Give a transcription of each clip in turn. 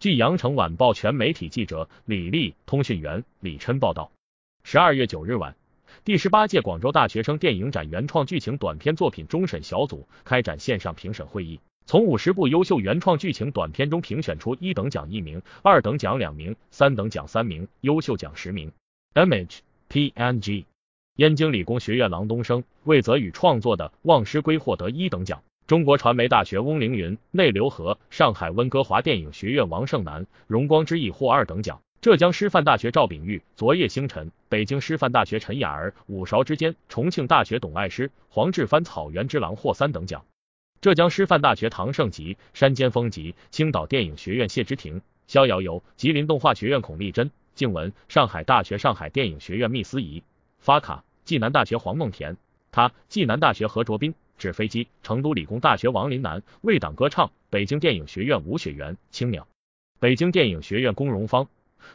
据羊城晚报全媒体记者李丽、通讯员李琛报道，十二月九日晚，第十八届广州大学生电影展原创剧情短片作品终审小组开展线上评审会议，从五十部优秀原创剧情短片中评选出一等奖一名、二等奖两名、三等奖三名、优秀奖十名。Image PNG。燕京理工学院郎东升、魏泽宇创作的《望师归》获得一等奖。中国传媒大学翁凌云、内刘和、上海温哥华电影学院王胜男、荣光之翼获二等奖。浙江师范大学赵炳玉、昨夜星辰、北京师范大学陈雅儿、五勺之间、重庆大学董爱诗、黄志帆草原之狼获三等奖。浙江师范大学唐胜吉、山间风吉、青岛电影学院谢之庭、逍遥游、吉林动画学院孔丽珍、静雯、上海大学上海电影学院密思怡、发卡。暨南大学黄梦田，他；暨南大学何卓斌，纸飞机；成都理工大学王林南，为党歌唱；北京电影学院吴雪媛，青鸟；北京电影学院龚荣芳，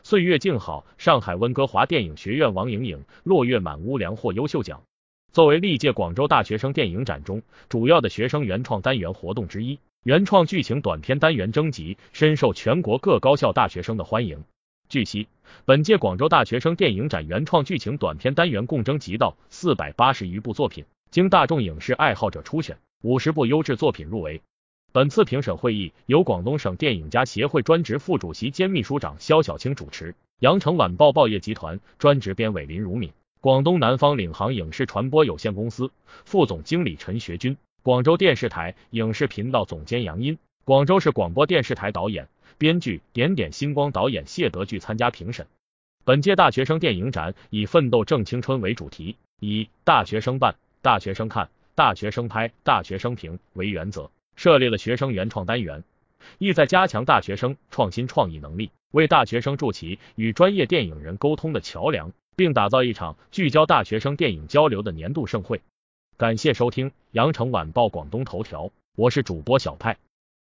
岁月静好；上海温哥华电影学院王莹莹，落月满屋梁获优秀奖。作为历届广州大学生电影展中主要的学生原创单元活动之一，原创剧情短片单元征集深受全国各高校大学生的欢迎。据悉，本届广州大学生电影展原创剧情短片单元共征集到四百八十余部作品，经大众影视爱好者初选，五十部优质作品入围。本次评审会议由广东省电影家协会专职副主席兼秘书长肖小青主持，羊城晚报报业集团专职编委林如敏，广东南方领航影视传播有限公司副总经理陈学军，广州电视台影视频道总监杨音，广州市广播电视台导演。编剧点点星光导演谢德聚参加评审。本届大学生电影展以“奋斗正青春”为主题，以“大学生办、大学生看、大学生拍、大学生评”为原则，设立了学生原创单元，意在加强大学生创新创意能力，为大学生筑起与专业电影人沟通的桥梁，并打造一场聚焦大学生电影交流的年度盛会。感谢收听羊城晚报广东头条，我是主播小派。